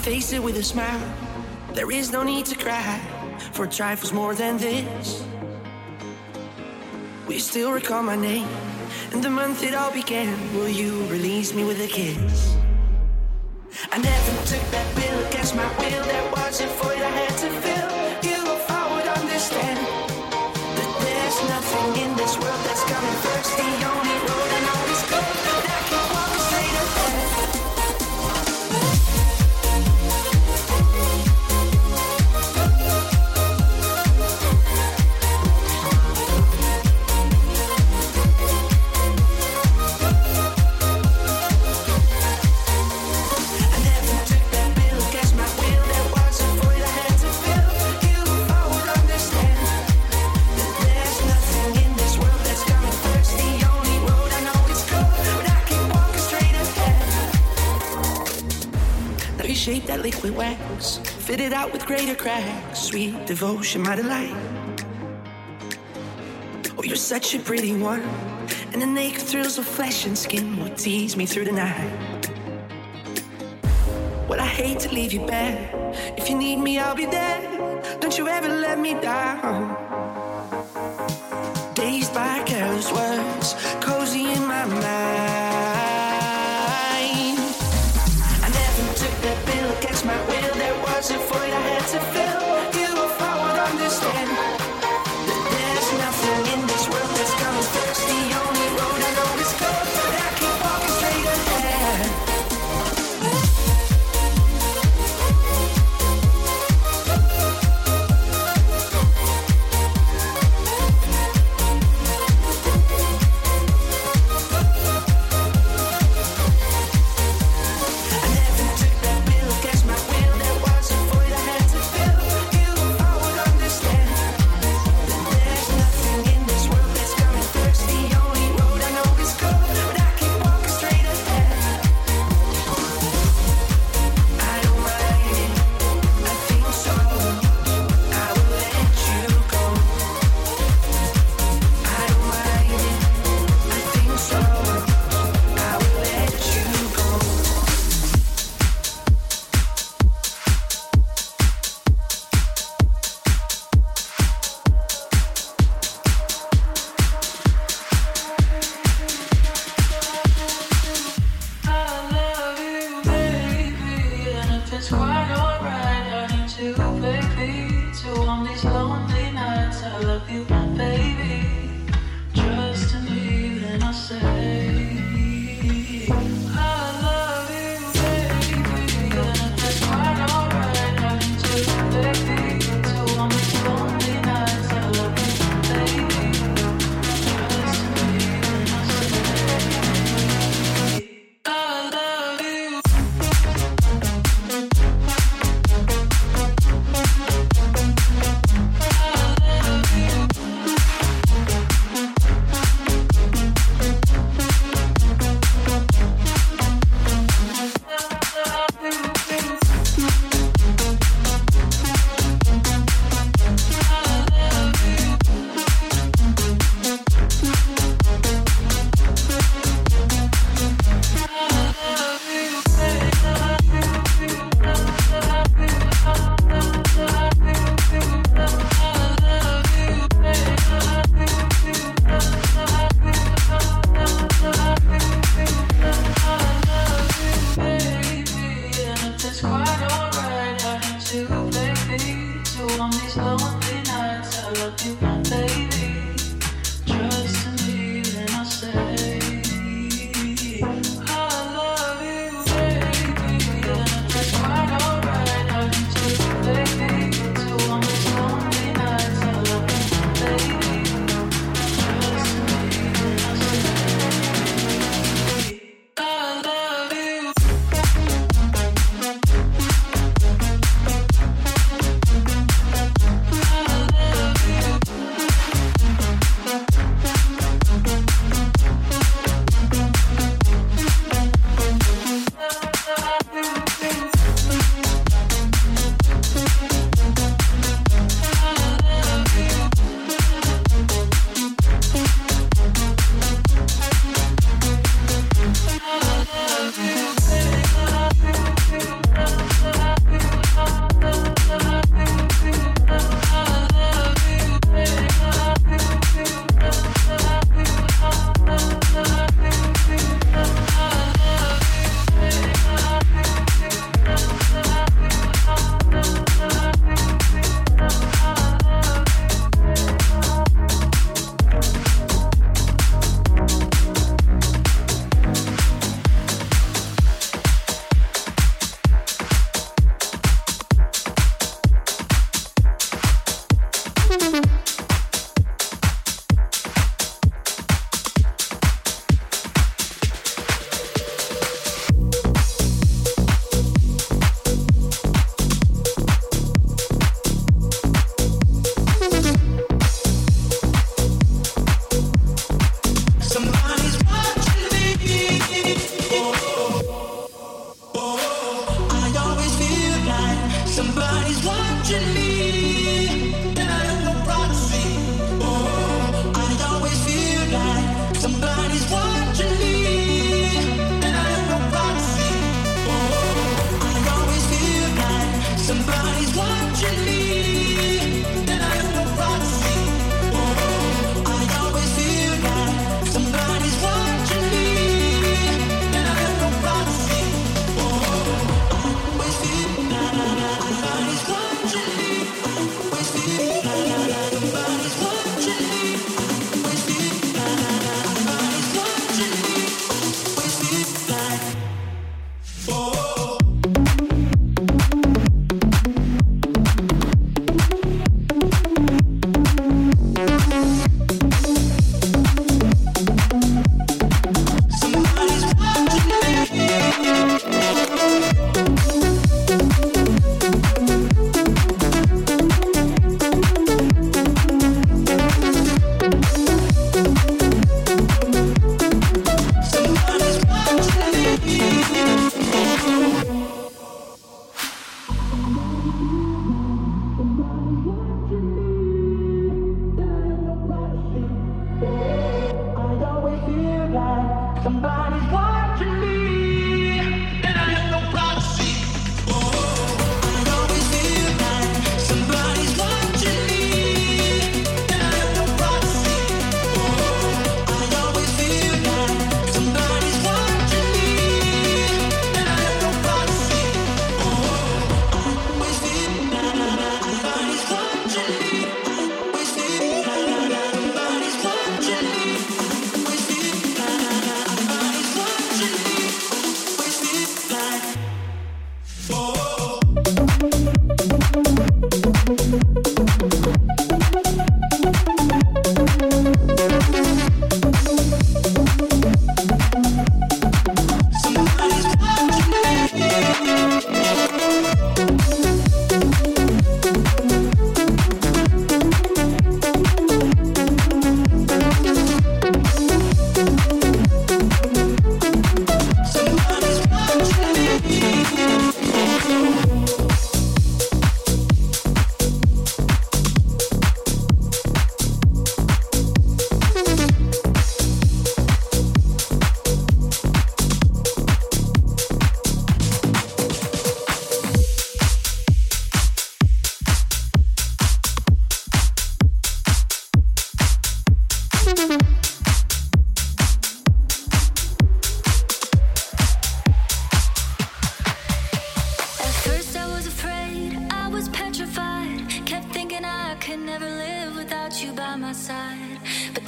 face it with a smile. There is no need to cry for trifles more than this. We still recall my name and the month it all began. Will you release me with a kiss? I never took that pill against my will. That wasn't for your head. Fit it out with greater cracks. Sweet devotion, my delight. Oh, you're such a pretty one. And the naked thrills of flesh and skin will tease me through the night. Well, I hate to leave you bare. If you need me, I'll be there. Don't you ever let me down. love you, baby.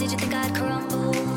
did you think I'd crumble?